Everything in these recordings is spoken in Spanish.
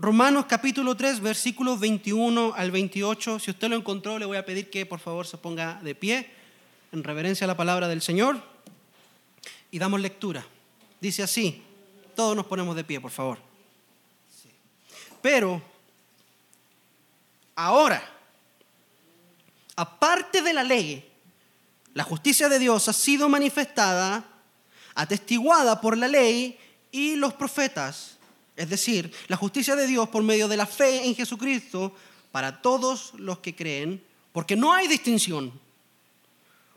Romanos capítulo 3, versículos 21 al 28. Si usted lo encontró, le voy a pedir que por favor se ponga de pie en reverencia a la palabra del Señor y damos lectura. Dice así, todos nos ponemos de pie, por favor. Pero ahora, aparte de la ley, la justicia de Dios ha sido manifestada, atestiguada por la ley y los profetas. Es decir, la justicia de Dios por medio de la fe en Jesucristo para todos los que creen, porque no hay distinción.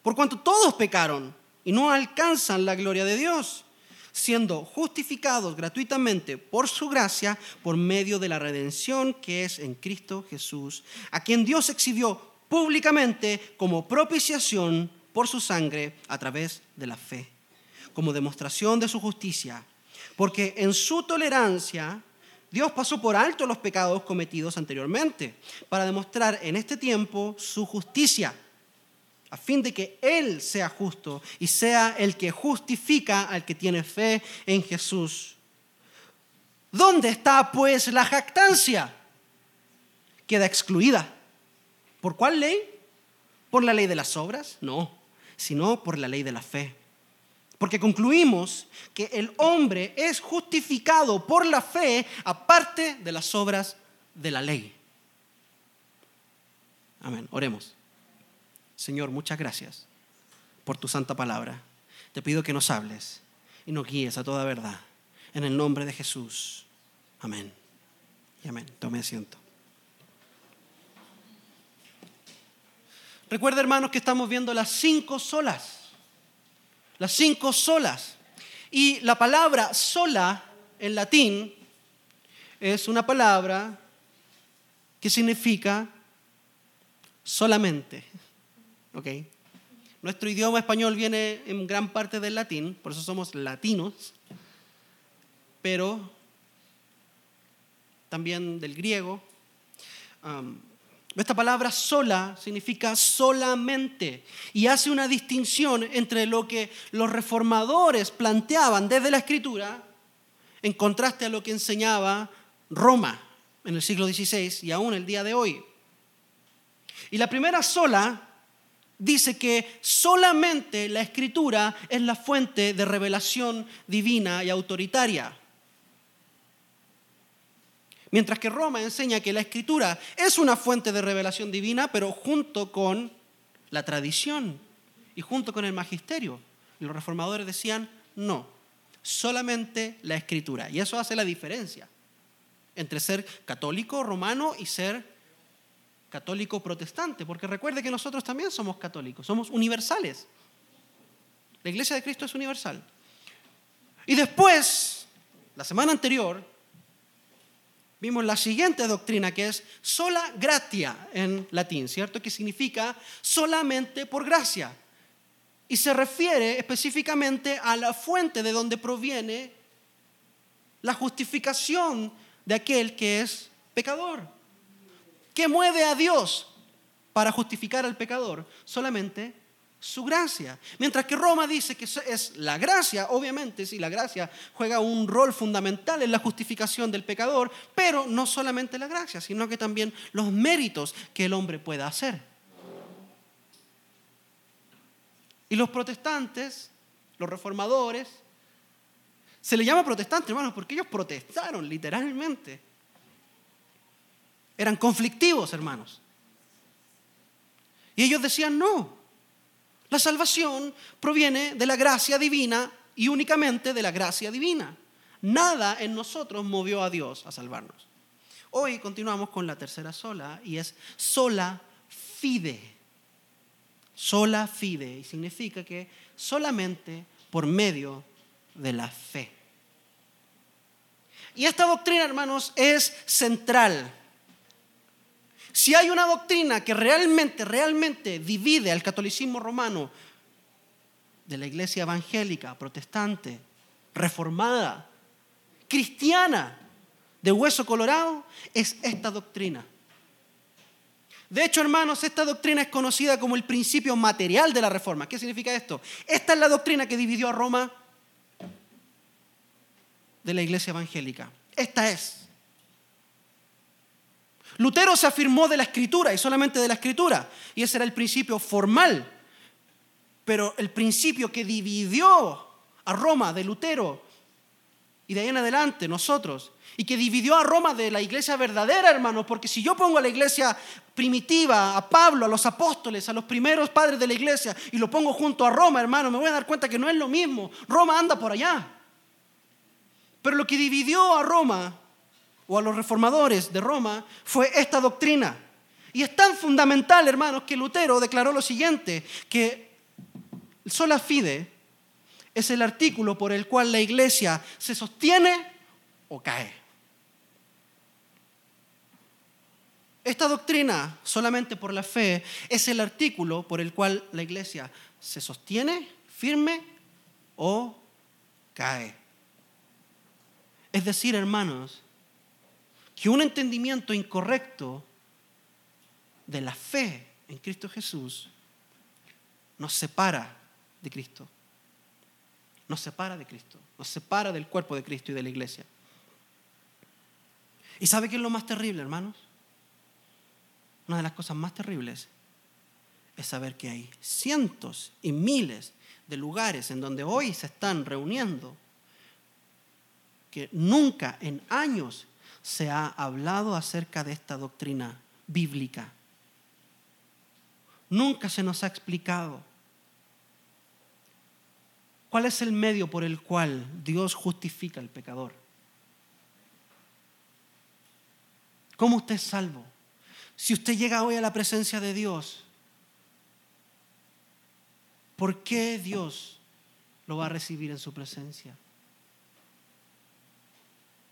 Por cuanto todos pecaron y no alcanzan la gloria de Dios, siendo justificados gratuitamente por su gracia por medio de la redención que es en Cristo Jesús, a quien Dios exhibió públicamente como propiciación por su sangre a través de la fe, como demostración de su justicia, porque en su tolerancia Dios pasó por alto los pecados cometidos anteriormente, para demostrar en este tiempo su justicia a fin de que Él sea justo y sea el que justifica al que tiene fe en Jesús. ¿Dónde está pues la jactancia? Queda excluida. ¿Por cuál ley? ¿Por la ley de las obras? No, sino por la ley de la fe. Porque concluimos que el hombre es justificado por la fe aparte de las obras de la ley. Amén. Oremos. Señor, muchas gracias por tu santa palabra. Te pido que nos hables y nos guíes a toda verdad. En el nombre de Jesús. Amén. Y amén. Tome asiento. Recuerda, hermanos, que estamos viendo las cinco solas. Las cinco solas. Y la palabra sola en latín es una palabra que significa solamente. ¿ok? Nuestro idioma español viene en gran parte del latín, por eso somos latinos, pero también del griego. Esta palabra sola significa solamente y hace una distinción entre lo que los reformadores planteaban desde la escritura en contraste a lo que enseñaba Roma en el siglo XVI y aún el día de hoy. Y la primera sola dice que solamente la escritura es la fuente de revelación divina y autoritaria. Mientras que Roma enseña que la escritura es una fuente de revelación divina, pero junto con la tradición y junto con el magisterio. Los reformadores decían, no, solamente la escritura. Y eso hace la diferencia entre ser católico romano y ser católico protestante, porque recuerde que nosotros también somos católicos, somos universales. La iglesia de Cristo es universal. Y después, la semana anterior, vimos la siguiente doctrina que es sola gratia en latín, ¿cierto? Que significa solamente por gracia. Y se refiere específicamente a la fuente de donde proviene la justificación de aquel que es pecador. ¿Qué mueve a Dios para justificar al pecador? Solamente su gracia. Mientras que Roma dice que es la gracia, obviamente, sí, la gracia juega un rol fundamental en la justificación del pecador, pero no solamente la gracia, sino que también los méritos que el hombre pueda hacer. Y los protestantes, los reformadores, se le llama protestantes, hermanos, porque ellos protestaron literalmente eran conflictivos, hermanos. Y ellos decían, no, la salvación proviene de la gracia divina y únicamente de la gracia divina. Nada en nosotros movió a Dios a salvarnos. Hoy continuamos con la tercera sola y es sola fide. Sola fide y significa que solamente por medio de la fe. Y esta doctrina, hermanos, es central si hay una doctrina que realmente, realmente divide al catolicismo romano de la iglesia evangélica, protestante, reformada, cristiana, de hueso colorado, es esta doctrina. De hecho, hermanos, esta doctrina es conocida como el principio material de la reforma. ¿Qué significa esto? Esta es la doctrina que dividió a Roma de la iglesia evangélica. Esta es. Lutero se afirmó de la escritura y solamente de la escritura. Y ese era el principio formal. Pero el principio que dividió a Roma de Lutero y de ahí en adelante nosotros, y que dividió a Roma de la iglesia verdadera, hermanos, porque si yo pongo a la iglesia primitiva, a Pablo, a los apóstoles, a los primeros padres de la iglesia, y lo pongo junto a Roma, hermano, me voy a dar cuenta que no es lo mismo. Roma anda por allá. Pero lo que dividió a Roma, o a los reformadores de Roma, fue esta doctrina. Y es tan fundamental, hermanos, que Lutero declaró lo siguiente, que sola fide es el artículo por el cual la iglesia se sostiene o cae. Esta doctrina, solamente por la fe, es el artículo por el cual la iglesia se sostiene firme o cae. Es decir, hermanos, que un entendimiento incorrecto de la fe en Cristo Jesús nos separa de Cristo nos separa de Cristo, nos separa del cuerpo de Cristo y de la iglesia. ¿Y sabe qué es lo más terrible, hermanos? Una de las cosas más terribles es saber que hay cientos y miles de lugares en donde hoy se están reuniendo que nunca en años se ha hablado acerca de esta doctrina bíblica. Nunca se nos ha explicado ¿Cuál es el medio por el cual Dios justifica al pecador? ¿Cómo usted es salvo? Si usted llega hoy a la presencia de Dios, ¿por qué Dios lo va a recibir en su presencia?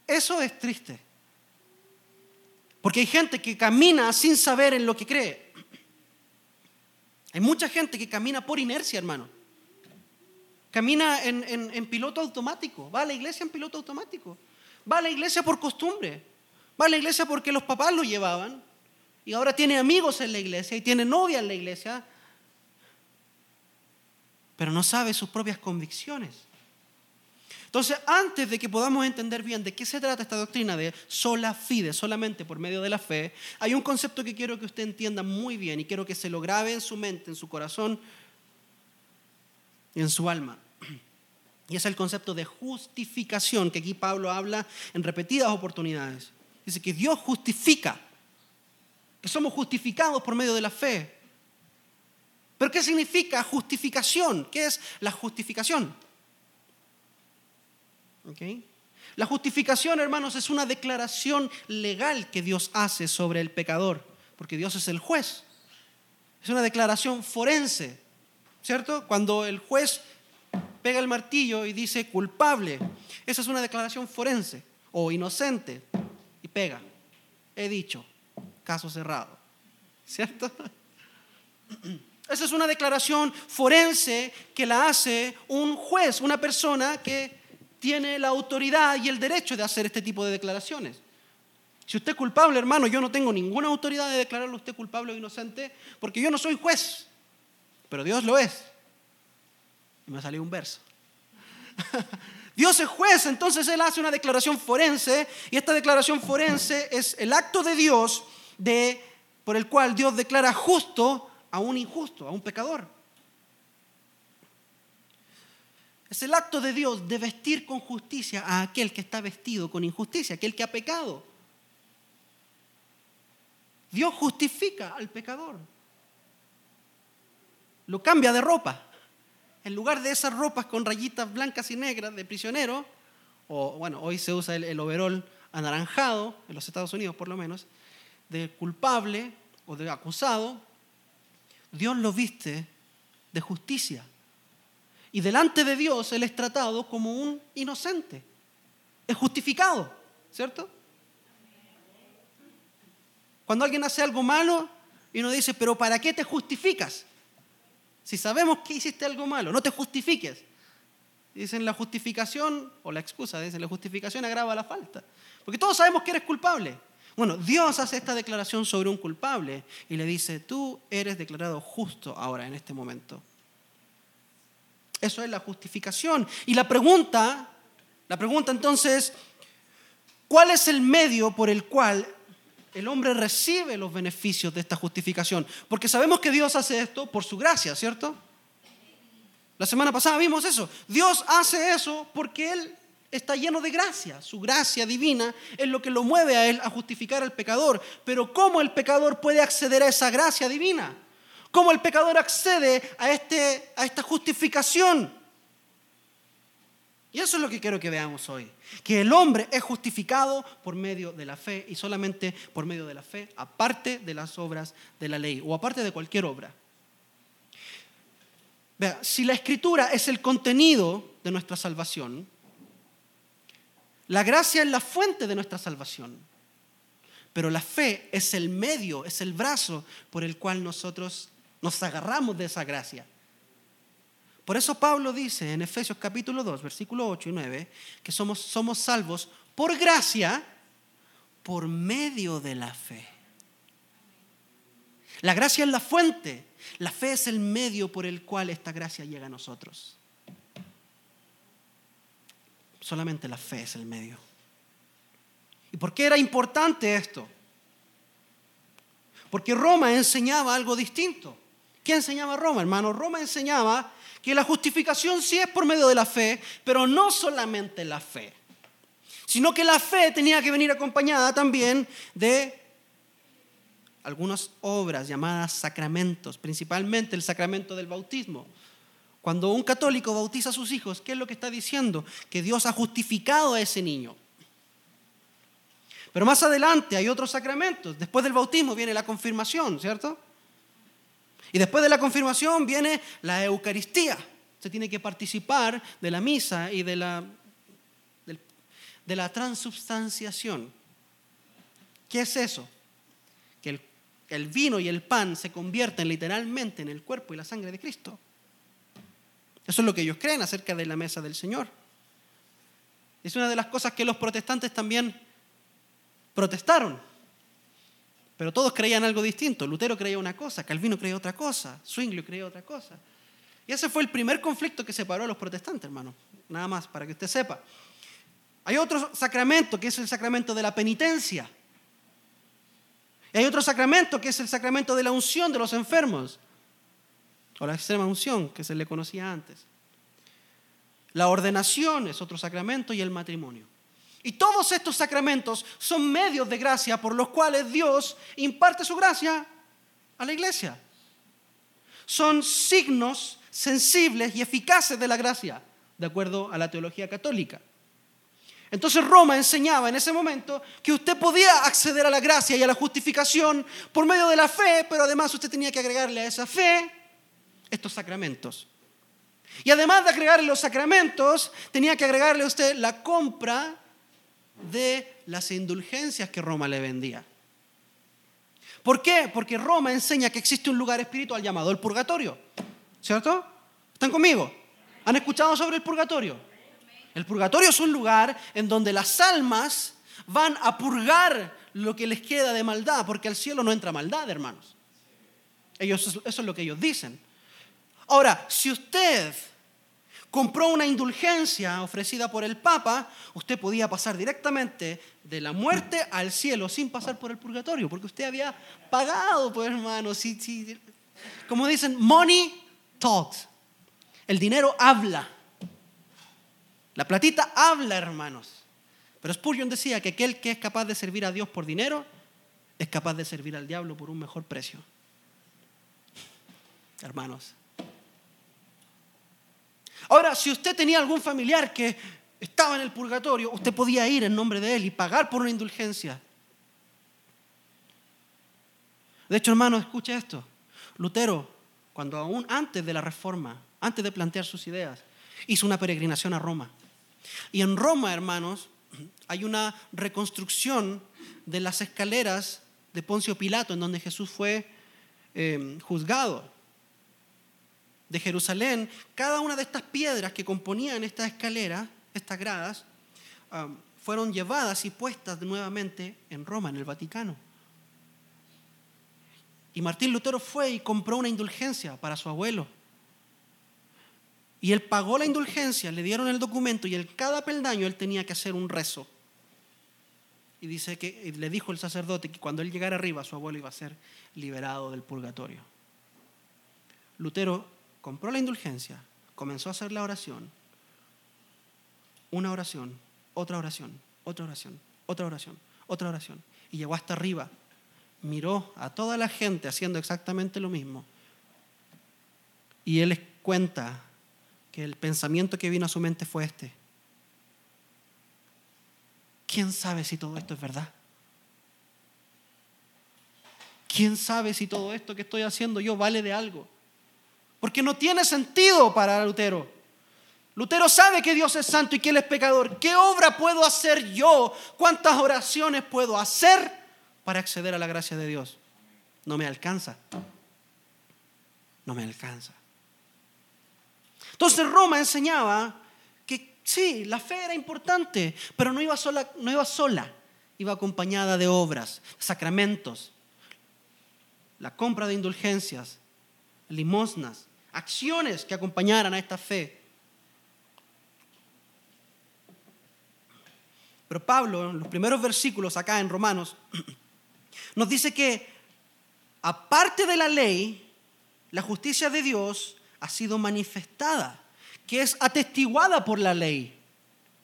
Eso es triste. Porque hay gente que camina sin saber en lo que cree. Hay mucha gente que camina por inercia, hermano. Camina en, piloto automático, va a la iglesia en piloto automático, va a la iglesia por costumbre, va a la iglesia porque los papás lo llevaban y ahora tiene amigos en la iglesia y tiene novia en la iglesia, pero no sabe sus propias convicciones. Entonces, antes de que podamos entender bien de qué se trata esta doctrina de sola fide, solamente por medio de la fe, hay un concepto que quiero que usted entienda muy bien y quiero que se lo grabe en su mente, en su corazón, en su alma. Y es el concepto de justificación que aquí Pablo habla en repetidas oportunidades. Dice que Dios justifica, que somos justificados por medio de la fe. Pero ¿qué significa justificación? ¿Qué es la justificación? La justificación, hermanos, es una declaración legal que Dios hace sobre el pecador, porque Dios es el juez. Es una declaración forense ¿cierto? Cuando el juez pega el martillo y dice culpable, esa es una declaración forense o inocente y pega. He dicho, caso cerrado, ¿cierto? Esa es una declaración forense que la hace un juez, una persona que tiene la autoridad y el derecho de hacer este tipo de declaraciones. Si usted es culpable, hermano, yo no tengo ninguna autoridad de declararlo usted culpable o inocente porque yo no soy juez pero Dios lo es. Y me salió un verso. Dios es juez, entonces Él hace una declaración forense y esta declaración forense es el acto de Dios de, por el cual Dios declara justo a un injusto, a un pecador. Es el acto de Dios de vestir con justicia a aquel que está vestido con injusticia, aquel que ha pecado. Dios justifica al pecador lo cambia de ropa. En lugar de esas ropas con rayitas blancas y negras de prisionero, o bueno, hoy se usa el, el overol anaranjado, en los Estados Unidos por lo menos, de culpable o de acusado, Dios lo viste de justicia. Y delante de Dios Él es tratado como un inocente. Es justificado, ¿cierto? Cuando alguien hace algo malo y uno dice, pero ¿para qué te justificas? Si sabemos que hiciste algo malo, no te justifiques. Dicen la justificación, o la excusa, dicen la justificación agrava la falta. Porque todos sabemos que eres culpable. Bueno, Dios hace esta declaración sobre un culpable y le dice, tú eres declarado justo ahora, en este momento. Eso es la justificación. Y la pregunta, la pregunta entonces, ¿cuál es el medio por el cual el hombre recibe los beneficios de esta justificación. Porque sabemos que Dios hace esto por su gracia, ¿cierto? La semana pasada vimos eso. Dios hace eso porque Él está lleno de gracia. Su gracia divina es lo que lo mueve a Él a justificar al pecador. Pero ¿cómo el pecador puede acceder a esa gracia divina? ¿Cómo el pecador accede a, este, a esta justificación? Y eso es lo que quiero que veamos hoy. Que el hombre es justificado por medio de la fe y solamente por medio de la fe, aparte de las obras de la ley o aparte de cualquier obra. Vea, si la escritura es el contenido de nuestra salvación, la gracia es la fuente de nuestra salvación, pero la fe es el medio, es el brazo por el cual nosotros nos agarramos de esa gracia. Por eso Pablo dice en Efesios capítulo 2, versículo 8 y 9, que somos, somos salvos por gracia, por medio de la fe. La gracia es la fuente, la fe es el medio por el cual esta gracia llega a nosotros. Solamente la fe es el medio. ¿Y por qué era importante esto? Porque Roma enseñaba algo distinto. ¿Qué enseñaba Roma, hermano? Roma enseñaba que la justificación sí es por medio de la fe, pero no solamente la fe, sino que la fe tenía que venir acompañada también de algunas obras llamadas sacramentos, principalmente el sacramento del bautismo. Cuando un católico bautiza a sus hijos, ¿qué es lo que está diciendo? Que Dios ha justificado a ese niño. Pero más adelante hay otros sacramentos. Después del bautismo viene la confirmación, ¿cierto? Y después de la confirmación viene la Eucaristía. Se tiene que participar de la misa y de la, de la transubstanciación. ¿Qué es eso? Que el, el vino y el pan se convierten literalmente en el cuerpo y la sangre de Cristo. Eso es lo que ellos creen acerca de la mesa del Señor. Es una de las cosas que los protestantes también protestaron. Pero todos creían algo distinto. Lutero creía una cosa, Calvino creía otra cosa, Zwingli creía otra cosa. Y ese fue el primer conflicto que separó a los protestantes, hermano. Nada más, para que usted sepa. Hay otro sacramento que es el sacramento de la penitencia. Y hay otro sacramento que es el sacramento de la unción de los enfermos. O la extrema unción, que se le conocía antes. La ordenación es otro sacramento y el matrimonio. Y todos estos sacramentos son medios de gracia por los cuales Dios imparte su gracia a la iglesia. Son signos sensibles y eficaces de la gracia, de acuerdo a la teología católica. Entonces Roma enseñaba en ese momento que usted podía acceder a la gracia y a la justificación por medio de la fe, pero además usted tenía que agregarle a esa fe estos sacramentos. Y además de agregarle los sacramentos, tenía que agregarle a usted la compra de las indulgencias que Roma le vendía. ¿Por qué? Porque Roma enseña que existe un lugar espiritual llamado el purgatorio. ¿Cierto? ¿Están conmigo? ¿Han escuchado sobre el purgatorio? El purgatorio es un lugar en donde las almas van a purgar lo que les queda de maldad, porque al cielo no entra maldad, hermanos. Eso es lo que ellos dicen. Ahora, si usted compró una indulgencia ofrecida por el Papa, usted podía pasar directamente de la muerte al cielo sin pasar por el purgatorio, porque usted había pagado, pues hermano. como dicen, money talks. El dinero habla. La platita habla, hermanos. Pero Spurgeon decía que aquel que es capaz de servir a Dios por dinero es capaz de servir al diablo por un mejor precio. Hermanos, Ahora, si usted tenía algún familiar que estaba en el purgatorio, usted podía ir en nombre de él y pagar por una indulgencia. De hecho, hermano, escuche esto. Lutero, cuando aún antes de la reforma, antes de plantear sus ideas, hizo una peregrinación a Roma. Y en Roma, hermanos, hay una reconstrucción de las escaleras de Poncio Pilato, en donde Jesús fue eh, juzgado de Jerusalén, cada una de estas piedras que componían esta escalera, estas gradas, um, fueron llevadas y puestas nuevamente en Roma, en el Vaticano. Y Martín Lutero fue y compró una indulgencia para su abuelo. Y él pagó la indulgencia, le dieron el documento y en cada peldaño él tenía que hacer un rezo. Y dice que le dijo el sacerdote que cuando él llegara arriba, su abuelo iba a ser liberado del purgatorio. Lutero compró la indulgencia, comenzó a hacer la oración, una oración, otra oración, otra oración, otra oración, otra oración, y llegó hasta arriba, miró a toda la gente haciendo exactamente lo mismo, y él les cuenta que el pensamiento que vino a su mente fue este. ¿Quién sabe si todo esto es verdad? ¿Quién sabe si todo esto que estoy haciendo yo vale de algo? Porque no tiene sentido para Lutero. Lutero sabe que Dios es santo y que Él es pecador. ¿Qué obra puedo hacer yo? ¿Cuántas oraciones puedo hacer para acceder a la gracia de Dios? No me alcanza. No me alcanza. Entonces Roma enseñaba que sí, la fe era importante, pero no iba sola, no iba sola, iba acompañada de obras, sacramentos, la compra de indulgencias, limosnas, acciones que acompañaran a esta fe. Pero Pablo, en los primeros versículos acá en Romanos, nos dice que aparte de la ley, la justicia de Dios ha sido manifestada, que es atestiguada por la ley,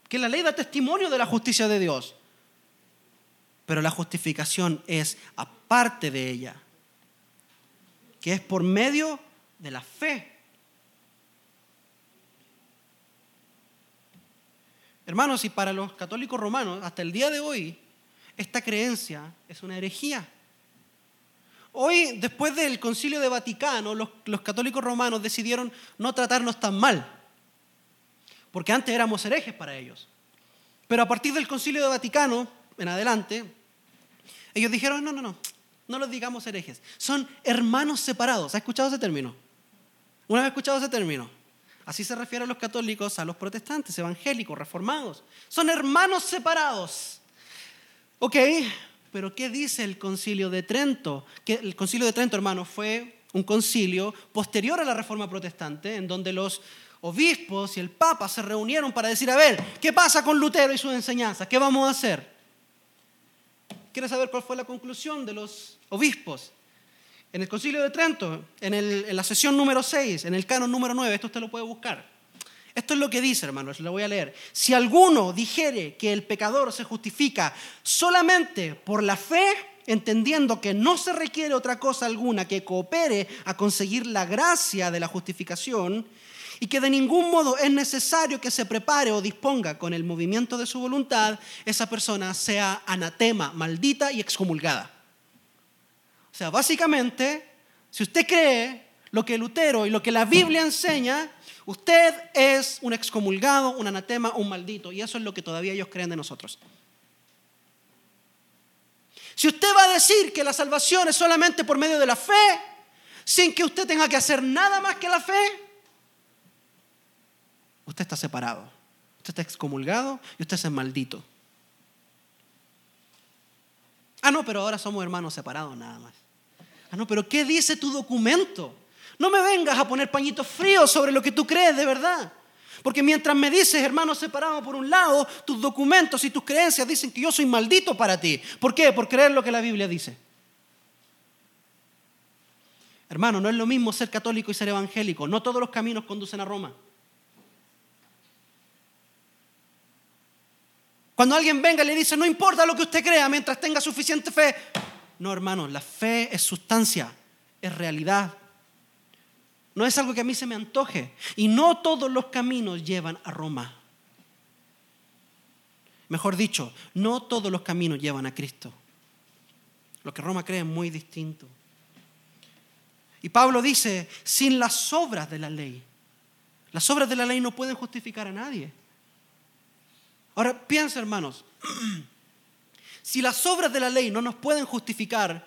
que la ley da testimonio de la justicia de Dios. Pero la justificación es aparte de ella, que es por medio de la fe. Hermanos, y para los católicos romanos, hasta el día de hoy, esta creencia es una herejía. Hoy, después del concilio de Vaticano, los, católicos romanos decidieron no tratarnos tan mal, porque antes éramos herejes para ellos. Pero a partir del concilio de Vaticano, en adelante, ellos dijeron, no, no, no, no los digamos herejes, son hermanos separados. ¿Ha escuchado ese término? ¿Una vez escuchado ese término? Así se refiere a los católicos, a los protestantes, evangélicos, reformados. Son hermanos separados. Ok, pero ¿qué dice el concilio de Trento? Que el concilio de Trento, hermano, fue un concilio posterior a la reforma protestante, en donde los obispos y el papa se reunieron para decir, a ver, ¿qué pasa con Lutero y sus enseñanzas? ¿Qué vamos a hacer? ¿Quieres saber cuál fue la conclusión de los obispos? En el concilio de Trento, en, la sesión número 6, en el canon número 9, esto usted lo puede buscar. Esto es lo que dice, hermanos, lo voy a leer. Si alguno dijere que el pecador se justifica solamente por la fe, entendiendo que no se requiere otra cosa alguna que coopere a conseguir la gracia de la justificación, y que de ningún modo es necesario que se prepare o disponga con el movimiento de su voluntad, esa persona sea anatema, maldita y excomulgada. O sea, básicamente, si usted cree lo que Lutero y lo que la Biblia enseña, Usted es un excomulgado, un anatema, un maldito. Y eso es lo que todavía ellos creen de nosotros. Si usted va a decir que la salvación es solamente por medio de la fe, sin que usted tenga que hacer nada más que la fe, usted está separado. Usted está excomulgado y usted es maldito. Ah, no, pero ahora somos hermanos separados nada más. Ah, no, pero ¿qué dice tu documento? No me vengas a poner pañitos fríos sobre lo que tú crees de verdad. Porque mientras me dices, hermano separado por un lado, tus documentos y tus creencias dicen que yo soy maldito para ti. ¿Por qué? Por creer lo que la Biblia dice. Hermano, no es lo mismo ser católico y ser evangélico. No todos los caminos conducen a Roma. Cuando alguien venga y le dice, no importa lo que usted crea mientras tenga suficiente fe. No, hermano, la fe es sustancia, es realidad. No es algo que a mí se me antoje. Y no todos los caminos llevan a Roma. Mejor dicho, no todos los caminos llevan a Cristo. Lo que Roma cree es muy distinto. Y Pablo dice, sin las obras de la ley. Las obras de la ley no pueden justificar a nadie. Ahora piensa, hermanos, si las obras de la ley no nos pueden justificar,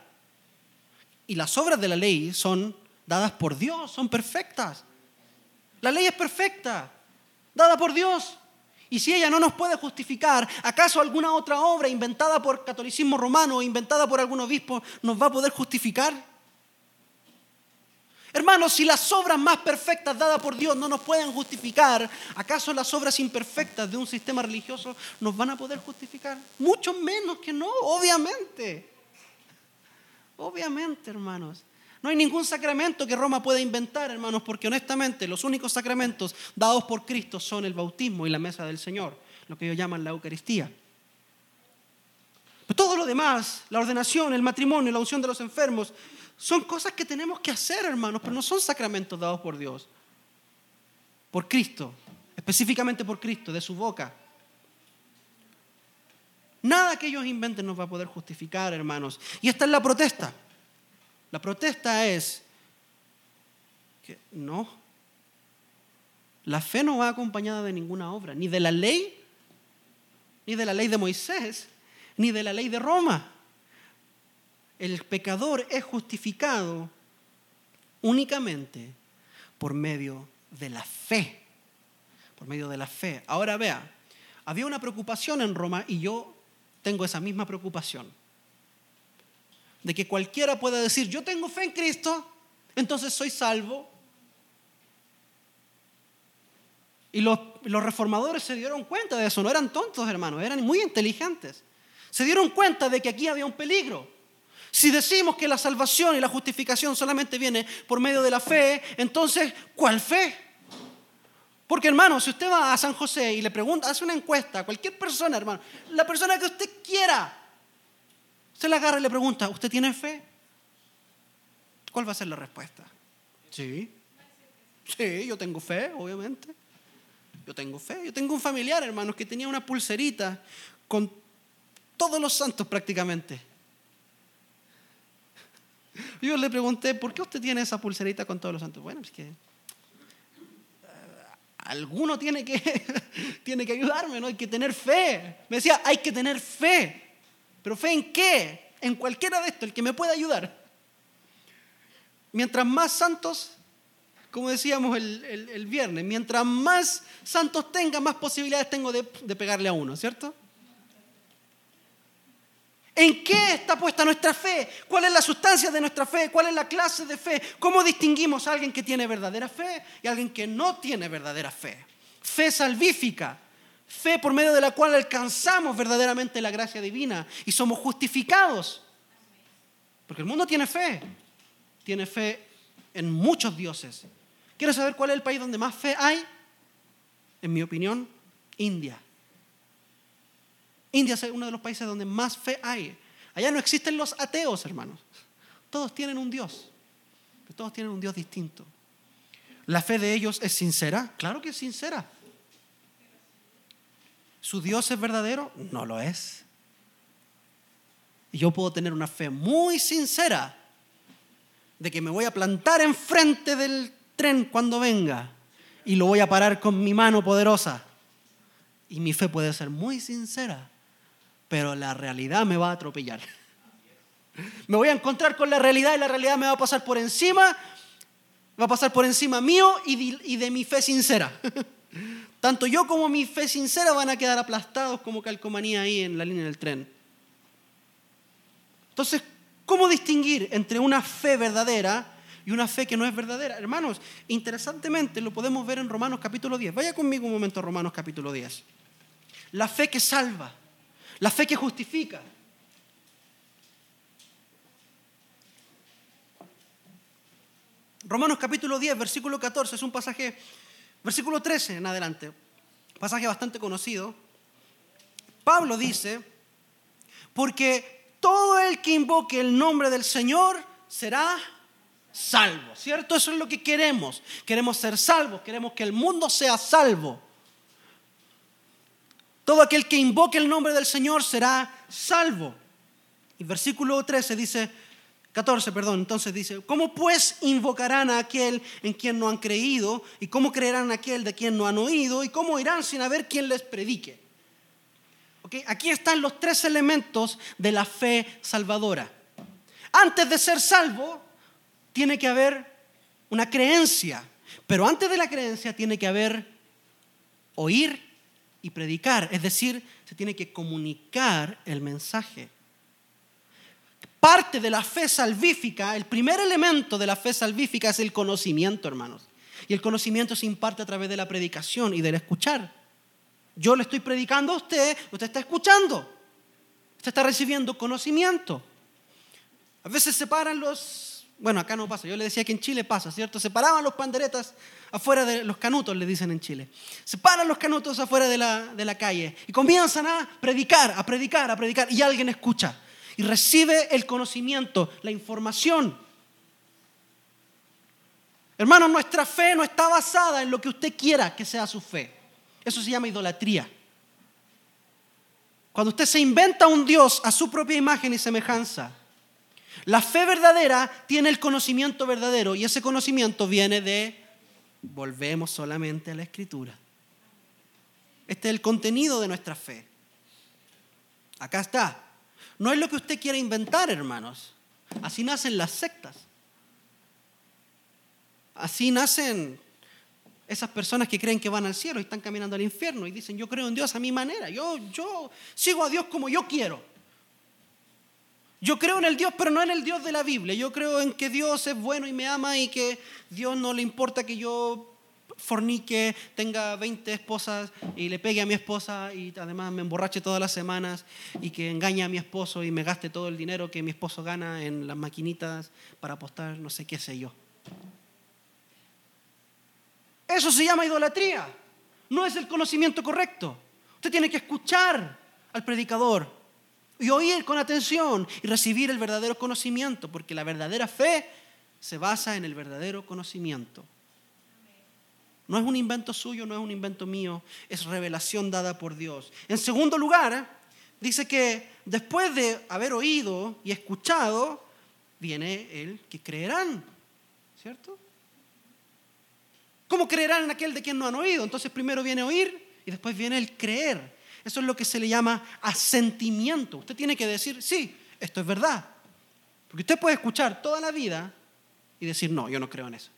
y las obras de la ley son dadas por Dios, son perfectas. La ley es perfecta, dada por Dios. Y si ella no nos puede justificar, ¿acaso alguna otra obra inventada por catolicismo romano o inventada por algún obispo nos va a poder justificar? Hermanos, si las obras más perfectas dadas por Dios no nos pueden justificar, ¿acaso las obras imperfectas de un sistema religioso nos van a poder justificar? Mucho menos que no, obviamente. Obviamente, hermanos. No hay ningún sacramento que Roma pueda inventar, hermanos, porque honestamente los únicos sacramentos dados por Cristo son el bautismo y la mesa del Señor, lo que ellos llaman la Eucaristía. Pero todo lo demás, la ordenación, el matrimonio, la unción de los enfermos, son cosas que tenemos que hacer, hermanos, pero no son sacramentos dados por Dios. Por Cristo, específicamente por Cristo, de su boca. Nada que ellos inventen nos va a poder justificar, hermanos. Y esta es la protesta. La protesta es que no, la fe no va acompañada de ninguna obra, ni de la ley, ni de la ley de Moisés, ni de la ley de Roma. El pecador es justificado únicamente por medio de la fe. Por medio de la fe. Ahora vea, había una preocupación en Roma y yo tengo esa misma preocupación de que cualquiera pueda decir, yo tengo fe en Cristo, entonces soy salvo. Y los, reformadores se dieron cuenta de eso, no eran tontos hermanos, eran muy inteligentes. Se dieron cuenta de que aquí había un peligro. Si decimos que la salvación y la justificación solamente viene por medio de la fe, entonces, ¿cuál fe? Porque hermano, si usted va a San José y le pregunta, hace una encuesta cualquier persona, hermano, la persona que usted quiera, Usted le agarra y le pregunta, ¿usted tiene fe? ¿Cuál va a ser la respuesta? Sí. Sí, yo tengo fe, obviamente. Yo tengo fe. Yo tengo un familiar, hermanos, que tenía una pulserita con todos los santos prácticamente. Yo le pregunté, ¿por qué usted tiene esa pulserita con todos los santos? Bueno, es que eh, alguno tiene que, tiene que ayudarme, ¿no? Hay que tener fe. Me decía, hay que tener fe. ¿Pero fe en qué? En cualquiera de estos, el que me pueda ayudar. Mientras más santos, como decíamos el, viernes, mientras más santos tenga, más posibilidades tengo de, de pegarle a uno, ¿cierto? ¿En qué está puesta nuestra fe? ¿Cuál es la sustancia de nuestra fe? ¿Cuál es la clase de fe? ¿Cómo distinguimos a alguien que tiene verdadera fe y a alguien que no tiene verdadera fe? Fe salvífica, Fe por medio de la cual alcanzamos verdaderamente la gracia divina y somos justificados. Porque el mundo tiene fe. Tiene fe en muchos dioses. ¿Quieres saber cuál es el país donde más fe hay? En mi opinión, India. India es uno de los países donde más fe hay. Allá no existen los ateos, hermanos. Todos tienen un Dios. Todos tienen un Dios distinto. ¿La fe de ellos es sincera? Claro que es sincera. ¿Su Dios es verdadero? No lo es. Y yo puedo tener una fe muy sincera de que me voy a plantar enfrente del tren cuando venga y lo voy a parar con mi mano poderosa. Y mi fe puede ser muy sincera, pero la realidad me va a atropellar. Me voy a encontrar con la realidad y la realidad me va a pasar por encima, va a pasar por encima mío y de, mi fe sincera. Tanto yo como mi fe sincera van a quedar aplastados como calcomanía ahí en la línea del tren. Entonces, ¿cómo distinguir entre una fe verdadera y una fe que no es verdadera? Hermanos, interesantemente lo podemos ver en Romanos capítulo 10. Vaya conmigo un momento a Romanos capítulo 10. La fe que salva, la fe que justifica. Romanos capítulo 10, versículo 14, es un pasaje Versículo 13 en adelante, pasaje bastante conocido. Pablo dice, porque todo el que invoque el nombre del Señor será salvo, ¿cierto? Eso es lo que queremos. Queremos ser salvos, queremos que el mundo sea salvo. Todo aquel que invoque el nombre del Señor será salvo. Y versículo 13 dice, 14, perdón, entonces dice, ¿cómo pues invocarán a aquel en quien no han creído? ¿Y cómo creerán a aquel de quien no han oído? ¿Y cómo irán sin haber quien les predique? Aquí están los tres elementos de la fe salvadora. Antes de ser salvo, tiene que haber una creencia, pero antes de la creencia tiene que haber oír y predicar, es decir, se tiene que comunicar el mensaje. parte de la fe salvífica, el primer elemento de la fe salvífica es el conocimiento, hermanos. Y el conocimiento se imparte a través de la predicación y del escuchar. Yo le estoy predicando a usted, usted está escuchando. Usted está recibiendo conocimiento. A veces se paran los, bueno, acá no pasa, yo le decía que en Chile pasa, ¿cierto? Se paraban los panderetas afuera de los canutos, le dicen en Chile. Se paran los canutos afuera de la, de la calle y comienzan a predicar, a predicar, a predicar, y alguien escucha y recibe el conocimiento, la información. Hermanos, nuestra fe no está basada en lo que usted quiera que sea su fe. Eso se llama idolatría. Cuando usted se inventa un Dios a su propia imagen y semejanza, la fe verdadera tiene el conocimiento verdadero y ese conocimiento viene de, volvemos solamente a la escritura. Este es el contenido de nuestra fe. Acá está. No es lo que usted quiera inventar, hermanos. Así nacen las sectas. Así nacen esas personas que creen que van al cielo y están caminando al infierno y dicen, yo creo en Dios a mi manera, yo, yo sigo a Dios como yo quiero. Yo creo en el Dios, pero no en el Dios de la Biblia. Yo creo en que Dios es bueno y me ama y que Dios no le importa que yo fornique, tenga 20 esposas y le pegue a mi esposa y además me emborrache todas las semanas y que engañe a mi esposo y me gaste todo el dinero que mi esposo gana en las maquinitas para apostar, no sé qué sé yo. Eso se llama idolatría. No es el conocimiento correcto. Usted tiene que escuchar al predicador y oír con atención y recibir el verdadero conocimiento, porque la verdadera fe se basa en el verdadero conocimiento. No es un invento suyo, no es un invento mío, es revelación dada por Dios. En segundo lugar, dice que después de haber oído y escuchado, viene el que creerán, ¿cierto? ¿Cómo creerán en aquel de quien no han oído? Entonces primero viene oír y después viene el creer. Eso es lo que se le llama asentimiento. Usted tiene que decir, sí, esto es verdad. Porque usted puede escuchar toda la vida y decir, no, yo no creo en eso.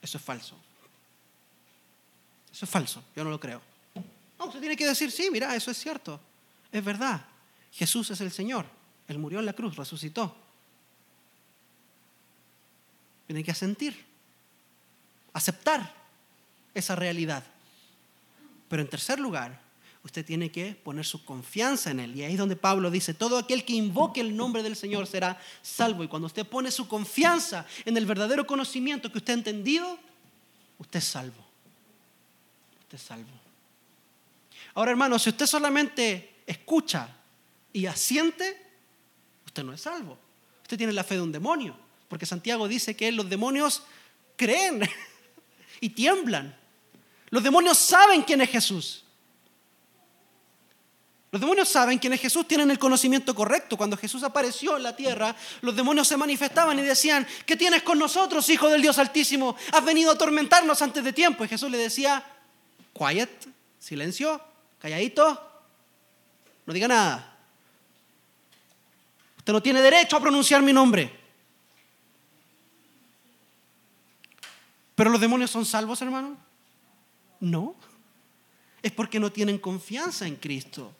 Eso es falso. Eso es falso, yo no lo creo. No, usted tiene que decir, sí, mira, eso es cierto. Es verdad. Jesús es el Señor. Él murió en la cruz, resucitó. Tiene que asentir aceptar esa realidad. Pero en tercer lugar, usted tiene que poner su confianza en Él. Y ahí es donde Pablo dice, todo aquel que invoque el nombre del Señor será salvo. Y cuando usted pone su confianza en el verdadero conocimiento que usted ha entendido, usted es salvo. Usted es salvo. Ahora, hermano, si usted solamente escucha y asiente, usted no es salvo. Usted tiene la fe de un demonio. Porque Santiago dice que los demonios creen y tiemblan. Los demonios saben quién es Jesús. Los demonios saben quién es Jesús, tienen el conocimiento correcto. Cuando Jesús apareció en la tierra, los demonios se manifestaban y decían, ¿qué tienes con nosotros, hijo del Dios Altísimo? Has venido a atormentarnos antes de tiempo. Y Jesús le decía, quiet, silencio, calladito, no diga nada. Usted no tiene derecho a pronunciar mi nombre. ¿Pero los demonios son salvos, hermano? No. Es porque no tienen confianza en Cristo.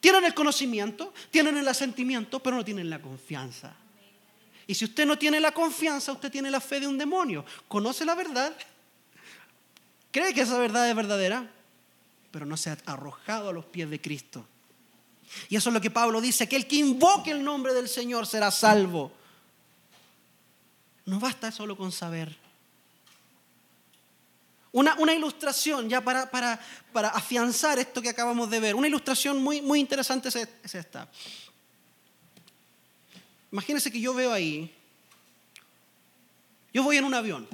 Tienen el conocimiento, tienen el asentimiento, pero no tienen la confianza. Y si usted no tiene la confianza, usted tiene la fe de un demonio. Conoce la verdad, cree que esa verdad es verdadera, pero no se ha arrojado a los pies de Cristo. Y eso es lo que Pablo dice, que el que invoque el nombre del Señor será salvo. No basta solo con saber. Una, ilustración ya para, para, afianzar esto que acabamos de ver. Una ilustración muy, muy interesante es, esta. Imagínense que yo veo ahí, yo voy en un avión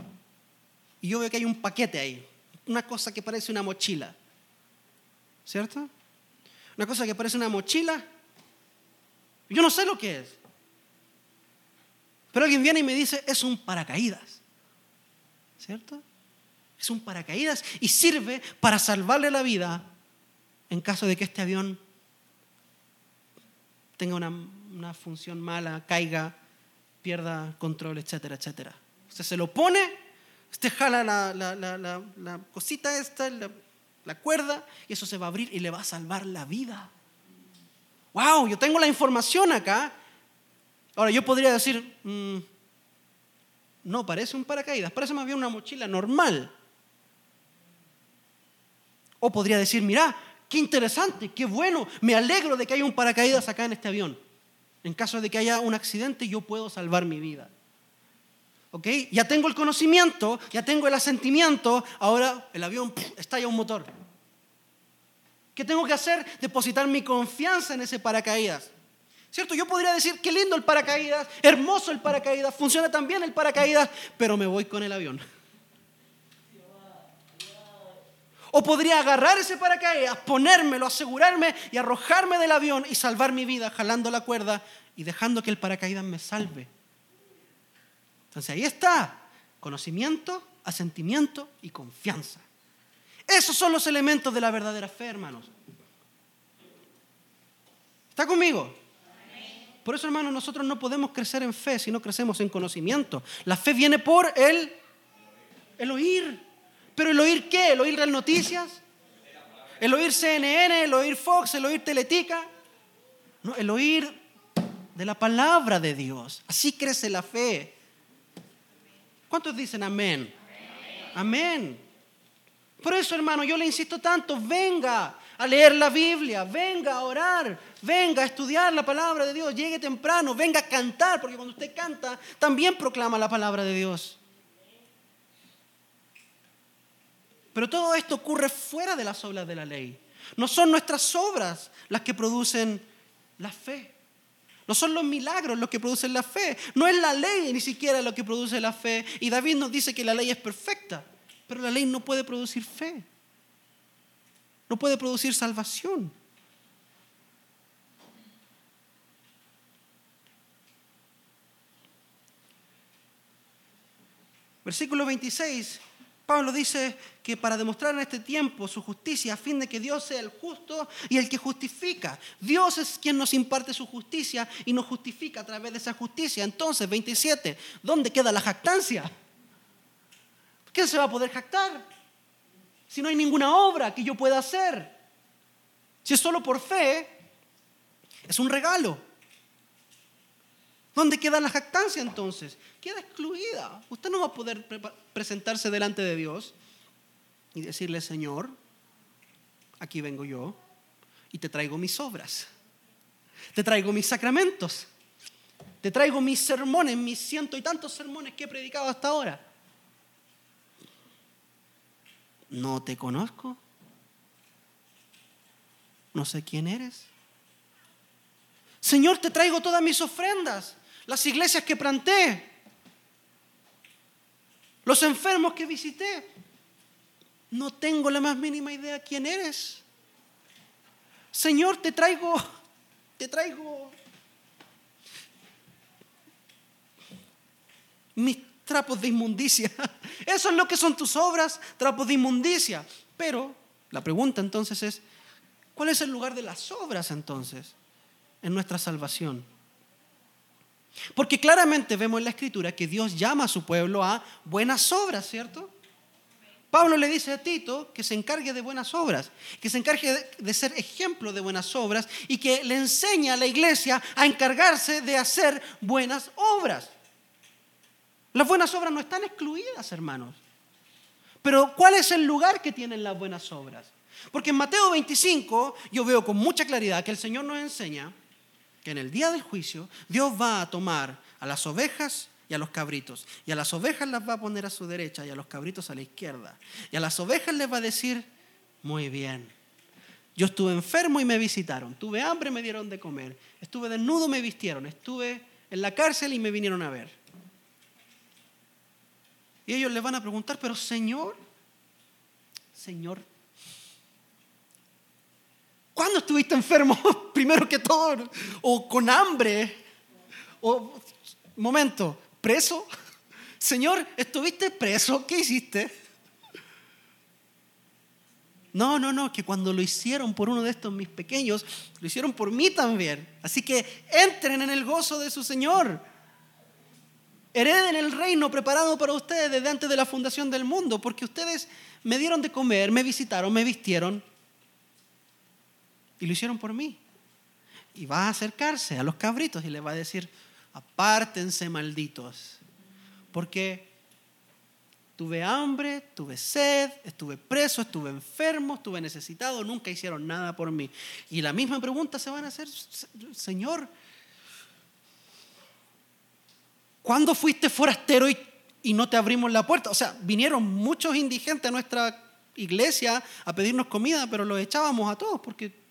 y yo veo que hay un paquete ahí, una cosa que parece una mochila, ¿cierto? Una cosa que parece una mochila, yo no sé lo que es, pero alguien viene y me dice, es un paracaídas, ¿cierto? Es un paracaídas y sirve para salvarle la vida en caso de que este avión tenga una, función mala, caiga, pierda control, etcétera, etcétera. Usted se lo pone, usted jala la, la cosita esta, la cuerda, y eso se va a abrir y le va a salvar la vida. ¡Wow! Yo tengo la información acá Ahora, yo podría decir, mm, no, parece un paracaídas, parece más bien una mochila normal. O podría decir, mira, qué interesante, qué bueno, me alegro de que haya un paracaídas acá en este avión. En caso de que haya un accidente, yo puedo salvar mi vida. ¿Ok? Ya tengo el conocimiento, ya tengo el asentimiento, ahora el avión está ya un motor. ¿Qué tengo que hacer? Depositar mi confianza en ese paracaídas. ¿Cierto? Yo podría decir, qué lindo el paracaídas, hermoso el paracaídas, funciona tan bien el paracaídas, pero me voy con el avión. O podría agarrar ese paracaídas, ponérmelo, asegurarme y arrojarme del avión y salvar mi vida jalando la cuerda y dejando que el paracaídas me salve. Entonces ahí está, conocimiento, asentimiento y confianza. Esos son los elementos de la verdadera fe, hermanos. ¿Está conmigo? Por eso, hermanos, nosotros no podemos crecer en fe si no crecemos en conocimiento. La fe viene por el, el oír. ¿Pero el oír qué? ¿El oír las noticias? ¿El oír CNN? ¿El oír Fox? ¿El oír Teletica? No, el oír de la palabra de Dios. Así crece la fe. ¿Cuántos dicen amén? Amén. Por eso, hermano, yo le insisto tanto, venga a leer la Biblia, venga a orar, venga a estudiar la palabra de Dios, llegue temprano, venga a cantar, porque cuando usted canta, también proclama la palabra de Dios. Pero todo esto ocurre fuera de las obras de la ley. No son nuestras obras las que producen la fe. No son los milagros los que producen la fe. No es la ley ni siquiera lo que produce la fe. Y David nos dice que la ley es perfecta. Pero la ley no puede producir fe. No puede producir salvación. Versículo 26 Pablo dice que para demostrar en este tiempo su justicia, a fin de que Dios sea el justo y el que justifica. Dios es quien nos imparte su justicia y nos justifica a través de esa justicia. Entonces, 27, ¿dónde queda la jactancia? ¿Quién se va a poder jactar? Si no hay ninguna obra que yo pueda hacer. Si es solo por fe, es un regalo. ¿Dónde queda la jactancia entonces? Queda excluida. Usted no va a poder presentarse delante de Dios y decirle, Señor, aquí vengo yo y te traigo mis obras. Te traigo mis sacramentos. Te traigo mis sermones, mis ciento y tantos sermones que he predicado hasta ahora. No te conozco. No sé quién eres. Señor, te traigo todas mis ofrendas las iglesias que planté, los enfermos que visité. No tengo la más mínima idea quién eres. Señor, te traigo, te traigo mis trapos de inmundicia. Eso es lo que son tus obras, trapos de inmundicia. Pero la pregunta entonces es, ¿cuál es el lugar de las obras entonces en nuestra salvación? Porque claramente vemos en la escritura que Dios llama a su pueblo a buenas obras, ¿cierto? Pablo le dice a Tito que se encargue de buenas obras, que se encargue de ser ejemplo de buenas obras y que le enseña a la iglesia a encargarse de hacer buenas obras. Las buenas obras no están excluidas, hermanos. Pero ¿cuál es el lugar que tienen las buenas obras? Porque en Mateo 25 yo veo con mucha claridad que el Señor nos enseña que en el día del juicio Dios va a tomar a las ovejas y a los cabritos. Y a las ovejas las va a poner a su derecha y a los cabritos a la izquierda. Y a las ovejas les va a decir, muy bien, yo estuve enfermo y me visitaron, tuve hambre y me dieron de comer, estuve desnudo y me vistieron, estuve en la cárcel y me vinieron a ver. Y ellos le van a preguntar, pero Señor, Señor, ¿Cuándo estuviste enfermo? Primero que todo, o con hambre, o, momento, preso. Señor, ¿estuviste preso? ¿Qué hiciste? No, no, no, que cuando lo hicieron por uno de estos mis pequeños, lo hicieron por mí también. Así que entren en el gozo de su Señor. Hereden el reino preparado para ustedes desde antes de la fundación del mundo, porque ustedes me dieron de comer, me visitaron, me vistieron, y lo hicieron por mí. Y va a acercarse a los cabritos y le va a decir, apártense malditos, porque tuve hambre, tuve sed, estuve preso, estuve enfermo, estuve necesitado, nunca hicieron nada por mí. Y la misma pregunta se van a hacer, Señor, ¿cuándo fuiste forastero y, y no te abrimos la puerta? O sea, vinieron muchos indigentes a nuestra iglesia a pedirnos comida, pero los echábamos a todos porque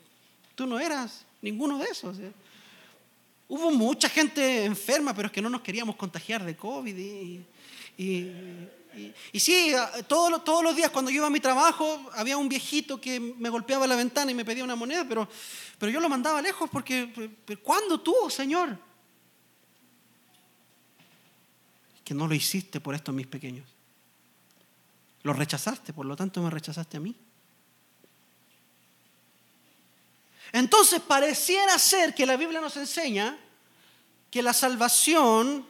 tú no eras ninguno de esos. ¿eh? Hubo mucha gente enferma, pero es que no nos queríamos contagiar de COVID. Y, sí, todos, los días cuando yo iba a mi trabajo había un viejito que me golpeaba la ventana y me pedía una moneda, pero, pero yo lo mandaba lejos porque, ¿cuándo tú, Señor? Que no lo hiciste por estos mis pequeños. Lo rechazaste, por lo tanto me rechazaste a mí. Entonces pareciera ser que la Biblia nos enseña que la salvación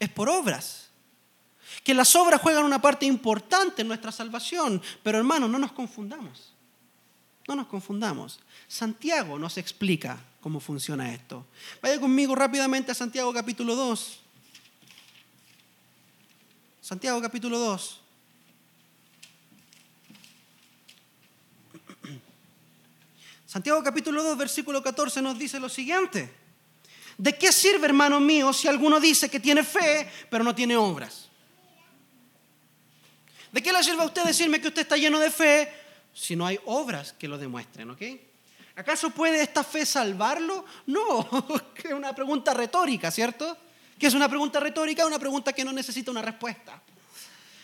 es por obras. Que las obras juegan una parte importante en nuestra salvación. Pero hermanos, no nos confundamos. No nos confundamos. Santiago nos explica cómo funciona esto. Vaya conmigo rápidamente a Santiago capítulo 2. Santiago capítulo 2. Santiago capítulo 2, versículo 14 nos dice lo siguiente. ¿De qué sirve, hermano mío, si alguno dice que tiene fe, pero no tiene obras? ¿De qué le sirve a usted decirme que usted está lleno de fe si no hay obras que lo demuestren? ¿Acaso puede esta fe salvarlo? No, es una pregunta retórica, ¿cierto? ¿Qué es una pregunta retórica? Una pregunta que no necesita una respuesta.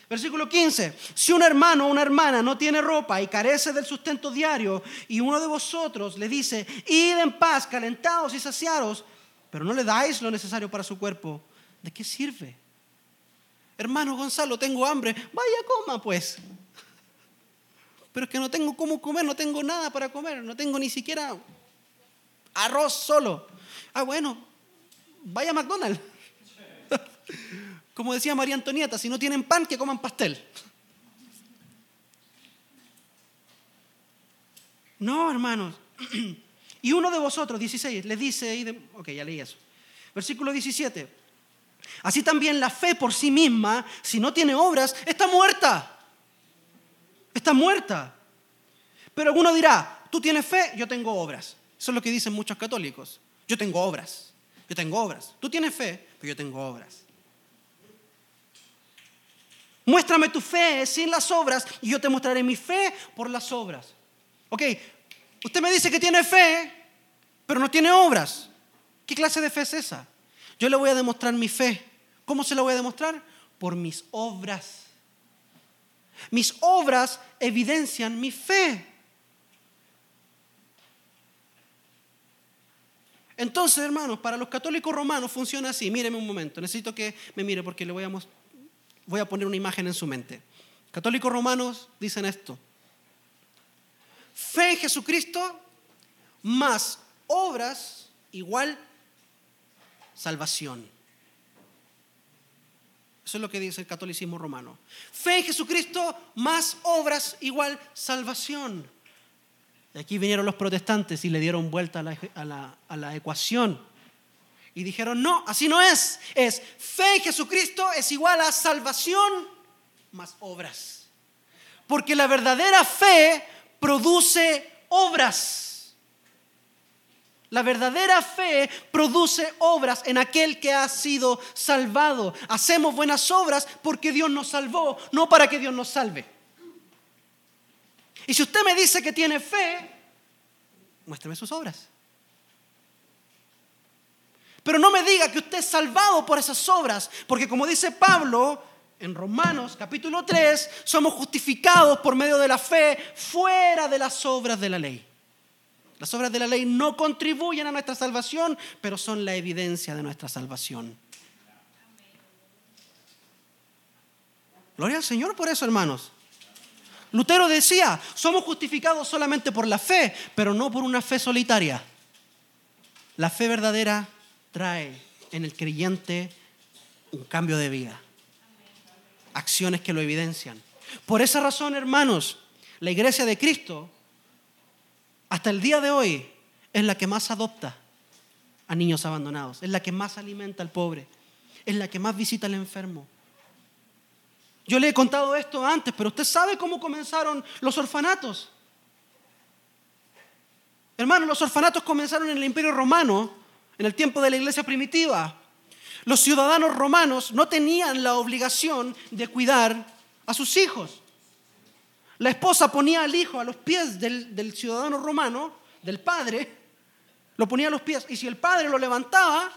Versículo 15. Si un hermano o una hermana no tiene ropa y carece del sustento diario y uno de vosotros le dice, id en paz, calentados y saciados, pero no le dais lo necesario para su cuerpo, ¿de qué sirve? Hermano Gonzalo, tengo hambre. Vaya, coma pues. Pero es que no tengo cómo comer, no tengo nada para comer, no tengo ni siquiera arroz solo. Ah, bueno, vaya a McDonald's. Como decía María Antonieta, si no tienen pan, que coman pastel. No, hermanos. Y uno de vosotros, 16, les dice, ok, ya leí eso. Versículo 17. Así también la fe por sí misma, si no tiene obras, está muerta. Está muerta. Pero alguno dirá, tú tienes fe, yo tengo obras. Eso es lo que dicen muchos católicos. Yo tengo obras. Yo tengo obras. Tú tienes fe, pero yo tengo obras. Muéstrame tu fe sin las obras y yo te mostraré mi fe por las obras. Ok, usted me dice que tiene fe, pero no tiene obras. ¿Qué clase de fe es esa? Yo le voy a demostrar mi fe. ¿Cómo se la voy a demostrar? Por mis obras. Mis obras evidencian mi fe. Entonces, hermanos, para los católicos romanos funciona así. Míreme un momento. Necesito que me mire porque le voy a mostrar voy a poner una imagen en su mente. Católicos romanos dicen esto. Fe en Jesucristo más obras igual salvación. Eso es lo que dice el catolicismo romano. Fe en Jesucristo más obras igual salvación. De aquí vinieron los protestantes y le dieron vuelta a la, a la, a la ecuación y dijeron, no, así no es. Es fe en Jesucristo es igual a salvación más obras. Porque la verdadera fe produce obras. La verdadera fe produce obras en aquel que ha sido salvado. Hacemos buenas obras porque Dios nos salvó, no para que Dios nos salve. Y si usted me dice que tiene fe, muéstrame sus obras. Pero no me diga que usted es salvado por esas obras, porque como dice Pablo en Romanos capítulo 3, somos justificados por medio de la fe fuera de las obras de la ley. Las obras de la ley no contribuyen a nuestra salvación, pero son la evidencia de nuestra salvación. Gloria al Señor por eso, hermanos. Lutero decía, somos justificados solamente por la fe, pero no por una fe solitaria. La fe verdadera trae en el creyente un cambio de vida. Acciones que lo evidencian. Por esa razón, hermanos, la iglesia de Cristo, hasta el día de hoy, es la que más adopta. a niños abandonados, es la que más alimenta al pobre, es la que más visita al enfermo. Yo le he contado esto antes, pero usted sabe cómo comenzaron los orfanatos. Hermanos, los orfanatos comenzaron en el Imperio Romano, en el tiempo de la iglesia primitiva. Los ciudadanos romanos no tenían la obligación de cuidar a sus hijos. La esposa ponía al hijo a los pies del, ciudadano romano, del padre, lo ponía a los pies. Y si el padre lo levantaba,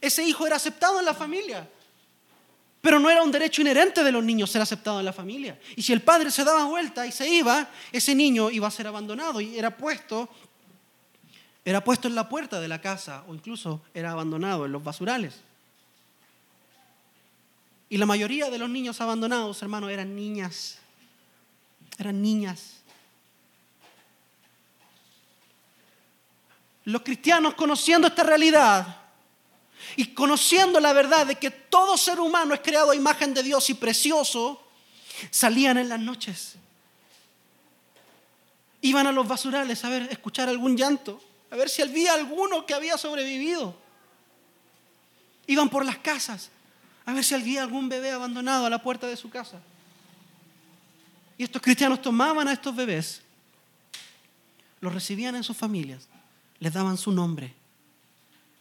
ese hijo era aceptado en la familia. Pero no era un derecho inherente de los niños ser aceptado en la familia. Y si el padre se daba vuelta y se iba, ese niño iba a ser abandonado y era puesto, era puesto en la puerta de la casa o incluso era abandonado en los basurales. Y la mayoría de los niños abandonados, hermanos, eran niñas. Eran niñas. Los cristianos conociendo esta realidad y conociendo la verdad de que todo ser humano es creado a imagen de Dios y precioso, salían en las noches. Iban a los basurales a ver, escuchar algún llanto, a ver si había alguno que había sobrevivido. Iban por las casas a ver si había algún bebé abandonado a la puerta de su casa. Y estos cristianos tomaban a estos bebés, los recibían en sus familias, les daban su nombre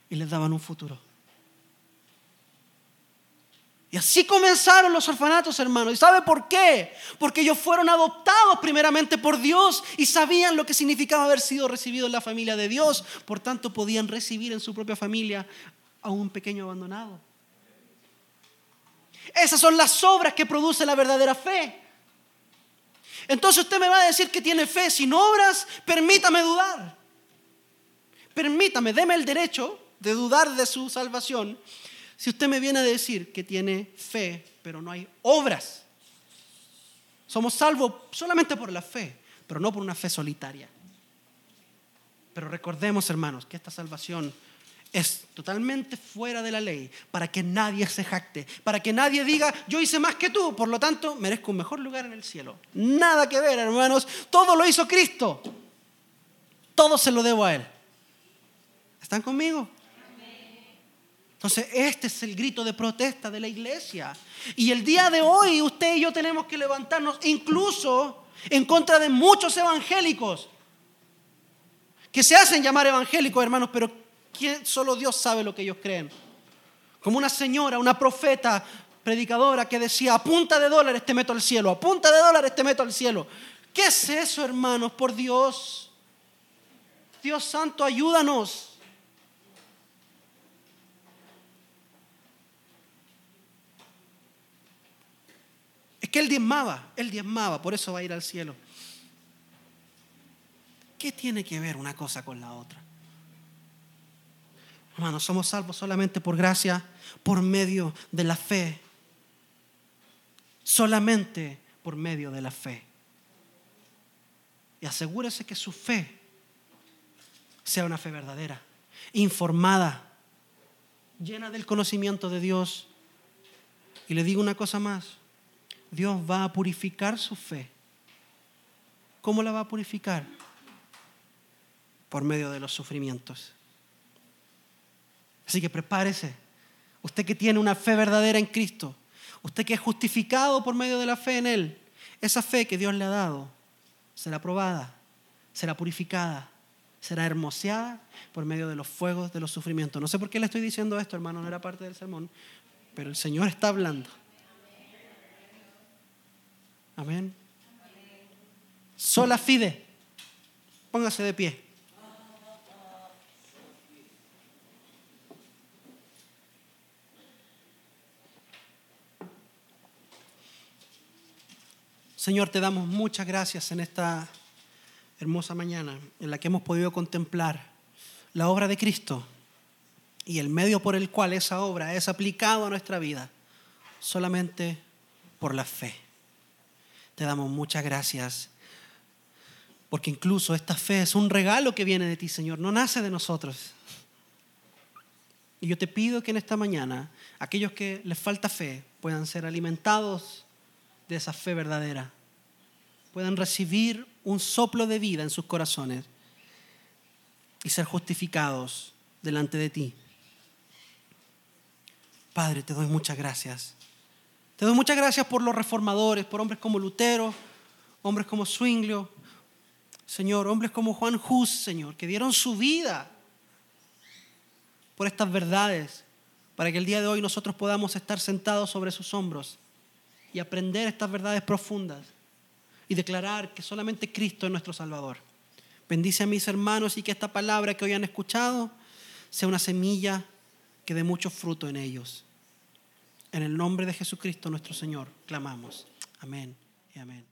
y les daban un futuro. Y así comenzaron los orfanatos, hermanos. ¿Y sabe por qué? Porque ellos fueron adoptados primeramente por Dios y sabían lo que significaba haber sido recibidos en la familia de Dios. Por tanto, podían recibir en su propia familia a un pequeño abandonado. Esas son las obras que produce la verdadera fe. Entonces usted me va a decir que tiene fe sin obras, permítame dudar. Permítame, deme el derecho de dudar de su salvación si usted me viene a decir que tiene fe, pero no hay obras. Somos salvos solamente por la fe, pero no por una fe solitaria. Pero recordemos, hermanos, que esta salvación es totalmente fuera de la ley, para que nadie se jacte, para que nadie diga, yo hice más que tú, por lo tanto merezco un mejor lugar en el cielo. Nada que ver, hermanos, todo lo hizo Cristo. Todo se lo debo a Él. ¿Están conmigo? Entonces, este es el grito de protesta de la iglesia. Y el día de hoy usted y yo tenemos que levantarnos incluso en contra de muchos evangélicos que se hacen llamar evangélicos, hermanos, pero solo Dios sabe lo que ellos creen. Como una señora, una profeta, predicadora que decía, a punta de dólares te meto al cielo, a punta de dólares te meto al cielo. ¿Qué es eso, hermanos? Por Dios. Dios Santo, ayúdanos. Que él diezmaba, él diezmaba, por eso va a ir al cielo. ¿Qué tiene que ver una cosa con la otra? Hermanos, somos salvos solamente por gracia, por medio de la fe. Solamente por medio de la fe. Y asegúrese que su fe sea una fe verdadera, informada, llena del conocimiento de Dios. Y le digo una cosa más, Dios va a purificar su fe. ¿Cómo la va a purificar? Por medio de los sufrimientos. Así que prepárese. Usted que tiene una fe verdadera en Cristo, usted que es justificado por medio de la fe en Él, esa fe que Dios le ha dado será probada, será purificada, será hermoseada por medio de los fuegos de los sufrimientos. No sé por qué le estoy diciendo esto, hermano, no era parte del sermón, pero el Señor está hablando. Amén. Sola fide. Póngase de pie. Señor, te damos muchas gracias en esta hermosa mañana en la que hemos podido contemplar la obra de Cristo y el medio por el cual esa obra es aplicada a nuestra vida solamente por la fe te damos muchas gracias. Porque incluso esta fe es un regalo que viene de ti, Señor, no nace de nosotros. Y yo te pido que en esta mañana aquellos que les falta fe puedan ser alimentados de esa fe verdadera, puedan recibir un soplo de vida en sus corazones y ser justificados delante de ti. Padre, te doy muchas gracias. Te doy muchas gracias por los reformadores, por hombres como Lutero, hombres como Zwinglio, Señor, hombres como Juan Hus, Señor, que dieron su vida por estas verdades, para que el día de hoy nosotros podamos estar sentados sobre sus hombros y aprender estas verdades profundas y declarar que solamente Cristo es nuestro Salvador. Bendice a mis hermanos y que esta palabra que hoy han escuchado sea una semilla que dé mucho fruto en ellos. En el nombre de Jesucristo nuestro Señor, clamamos. Amén y amén.